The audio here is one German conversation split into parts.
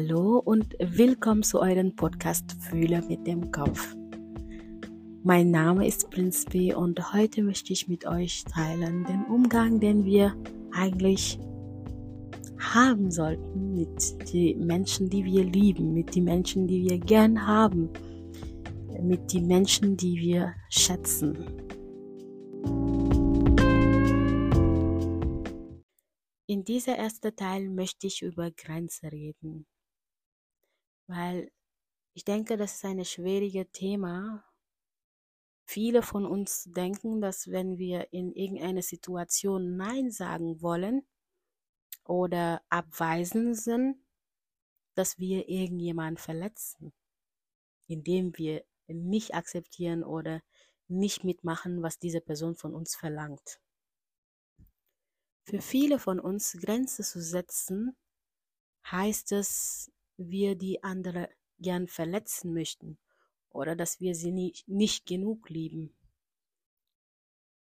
Hallo und willkommen zu eurem Podcast Fühle mit dem Kopf. Mein Name ist Prinz B und heute möchte ich mit euch teilen den Umgang, den wir eigentlich haben sollten mit den Menschen, die wir lieben, mit den Menschen, die wir gern haben, mit den Menschen, die wir schätzen. In dieser ersten Teil möchte ich über Grenzen reden, weil ich denke, das ist ein schwieriges Thema. Viele von uns denken, dass wenn wir in irgendeine Situation Nein sagen wollen oder abweisen sind, dass wir irgendjemanden verletzen, indem wir nicht akzeptieren oder nicht mitmachen, was diese Person von uns verlangt. Für viele von uns Grenzen zu setzen, heißt es, wir die andere gern verletzen möchten oder dass wir sie nicht, nicht genug lieben.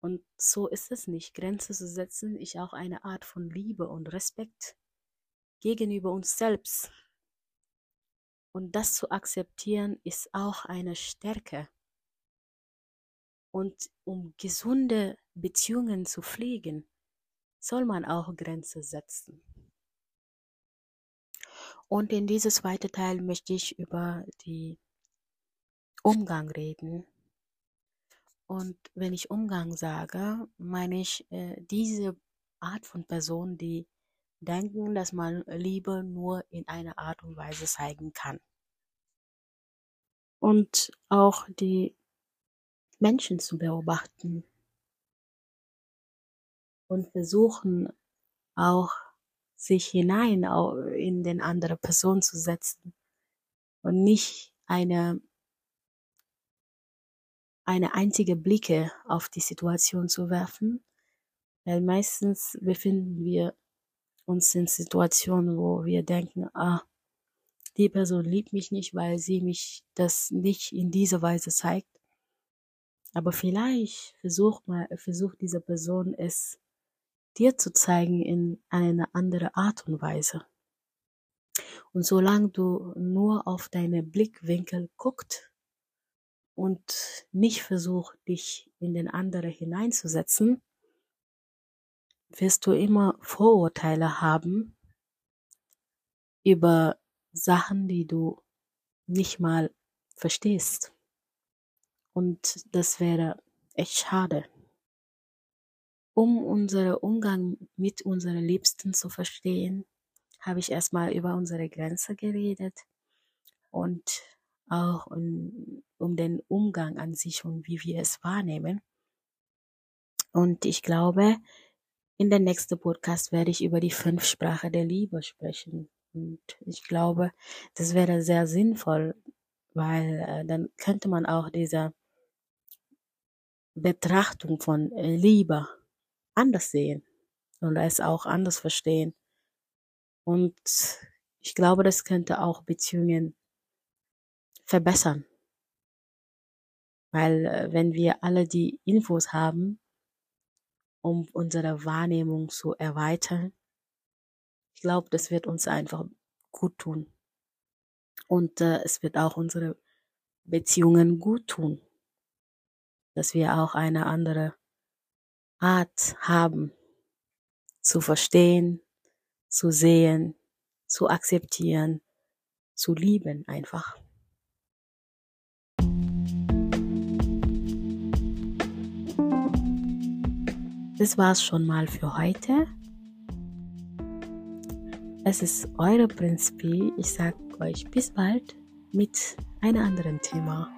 Und so ist es nicht. Grenzen zu setzen ist auch eine Art von Liebe und Respekt gegenüber uns selbst. Und das zu akzeptieren ist auch eine Stärke. Und um gesunde Beziehungen zu pflegen, soll man auch Grenzen setzen. Und in diesem zweiten Teil möchte ich über die Umgang reden. Und wenn ich Umgang sage, meine ich äh, diese Art von Person, die denken, dass man Liebe nur in einer Art und Weise zeigen kann. Und auch die Menschen zu beobachten, und versuchen auch sich hinein in den andere Person zu setzen und nicht eine eine einzige Blicke auf die Situation zu werfen, weil meistens befinden wir uns in Situationen, wo wir denken, ah, die Person liebt mich nicht, weil sie mich das nicht in dieser Weise zeigt. Aber vielleicht versucht mal, versucht diese Person es dir zu zeigen in eine andere Art und Weise. Und solange du nur auf deine Blickwinkel guckst und nicht versuchst, dich in den anderen hineinzusetzen, wirst du immer Vorurteile haben über Sachen, die du nicht mal verstehst. Und das wäre echt schade. Um unseren Umgang mit unseren Liebsten zu verstehen, habe ich erstmal über unsere Grenze geredet und auch um, um den Umgang an sich und wie wir es wahrnehmen. Und ich glaube, in der nächsten Podcast werde ich über die fünf Sprache der Liebe sprechen. Und ich glaube, das wäre sehr sinnvoll, weil äh, dann könnte man auch diese Betrachtung von Liebe anders sehen und es auch anders verstehen. Und ich glaube, das könnte auch Beziehungen verbessern. Weil äh, wenn wir alle die Infos haben, um unsere Wahrnehmung zu erweitern, ich glaube, das wird uns einfach gut tun. Und äh, es wird auch unsere Beziehungen gut tun, dass wir auch eine andere Art haben, zu verstehen, zu sehen, zu akzeptieren, zu lieben einfach. Das war's schon mal für heute. Es ist eure Prinz P. Ich sag euch bis bald mit einem anderen Thema.